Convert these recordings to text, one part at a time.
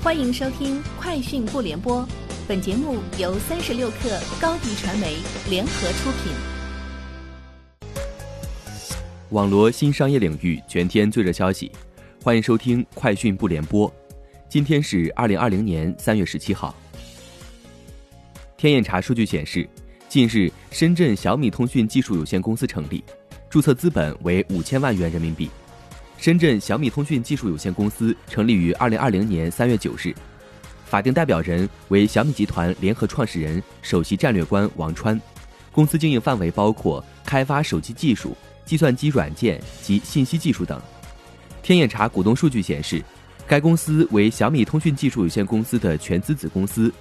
欢迎收听《快讯不联播》，本节目由三十六克高低传媒联合出品。网罗新商业领域全天最热消息，欢迎收听《快讯不联播》。今天是二零二零年三月十七号。天眼查数据显示，近日深圳小米通讯技术有限公司成立，注册资本为五千万元人民币。深圳小米通讯技术有限公司成立于二零二零年三月九日，法定代表人为小米集团联合创始人、首席战略官王川。公司经营范围包括开发手机技术、计算机软件及信息技术等。天眼查股东数据显示，该公司为小米通讯技术有限公司的全资子公司，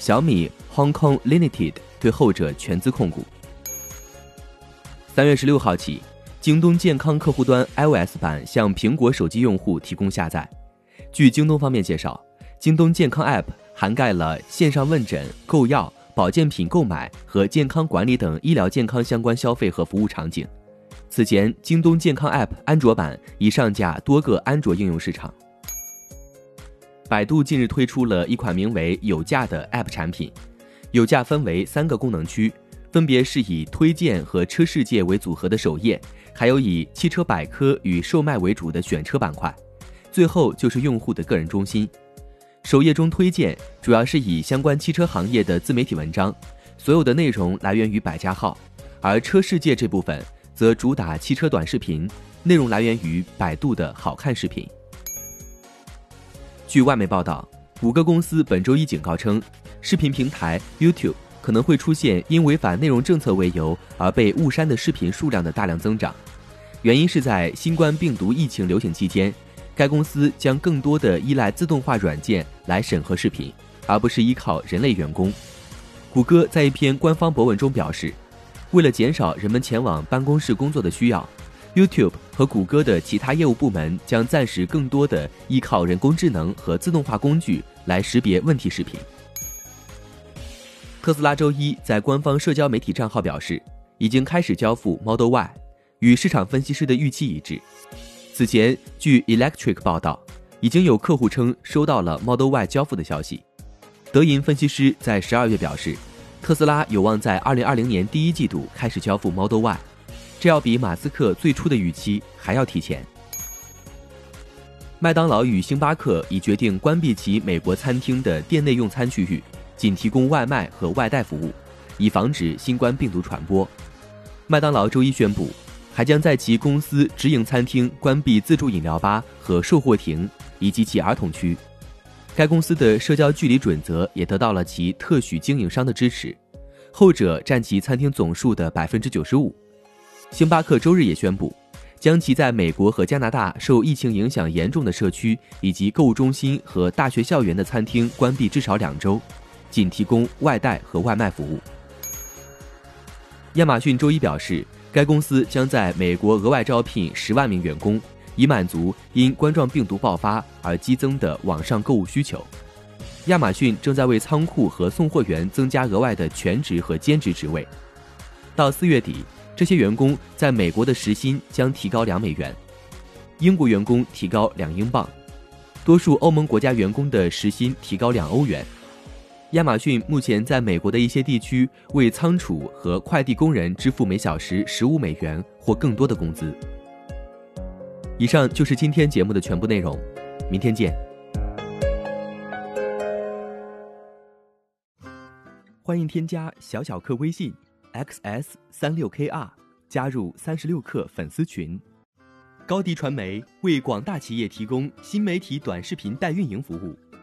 小米 Hong Kong Limited 对后者全资控股。三月十六号起。京东健康客户端 iOS 版向苹果手机用户提供下载。据京东方面介绍，京东健康 App 涵盖了线上问诊、购药、保健品购买和健康管理等医疗健康相关消费和服务场景。此前，京东健康 App 安卓版已上架多个安卓应用市场。百度近日推出了一款名为“有价”的 App 产品，有价分为三个功能区。分别是以推荐和车世界为组合的首页，还有以汽车百科与售卖为主的选车板块，最后就是用户的个人中心。首页中推荐主要是以相关汽车行业的自媒体文章，所有的内容来源于百家号；而车世界这部分则主打汽车短视频，内容来源于百度的好看视频。据外媒报道，谷歌公司本周一警告称，视频平台 YouTube。可能会出现因违反内容政策为由而被误删的视频数量的大量增长，原因是在新冠病毒疫情流行期间，该公司将更多的依赖自动化软件来审核视频，而不是依靠人类员工。谷歌在一篇官方博文中表示，为了减少人们前往办公室工作的需要，YouTube 和谷歌的其他业务部门将暂时更多的依靠人工智能和自动化工具来识别问题视频。特斯拉周一在官方社交媒体账号表示，已经开始交付 Model Y，与市场分析师的预期一致。此前，据 Electric 报道，已经有客户称收到了 Model Y 交付的消息。德银分析师在十二月表示，特斯拉有望在二零二零年第一季度开始交付 Model Y，这要比马斯克最初的预期还要提前。麦当劳与星巴克已决定关闭其美国餐厅的店内用餐区域。仅提供外卖和外带服务，以防止新冠病毒传播。麦当劳周一宣布，还将在其公司直营餐厅关闭自助饮料吧和售货亭，以及其儿童区。该公司的社交距离准则也得到了其特许经营商的支持，后者占其餐厅总数的百分之九十五。星巴克周日也宣布，将其在美国和加拿大受疫情影响严重的社区以及购物中心和大学校园的餐厅关闭至少两周。仅提供外带和外卖服务。亚马逊周一表示，该公司将在美国额外招聘十万名员工，以满足因冠状病毒爆发而激增的网上购物需求。亚马逊正在为仓库和送货员增加额外的全职和兼职职位。到四月底，这些员工在美国的时薪将提高两美元，英国员工提高两英镑，多数欧盟国家员工的时薪提高两欧元。亚马逊目前在美国的一些地区为仓储和快递工人支付每小时十五美元或更多的工资。以上就是今天节目的全部内容，明天见。欢迎添加小小客微信 xs 三六 kr 加入三十六课粉丝群。高迪传媒为广大企业提供新媒体短视频代运营服务。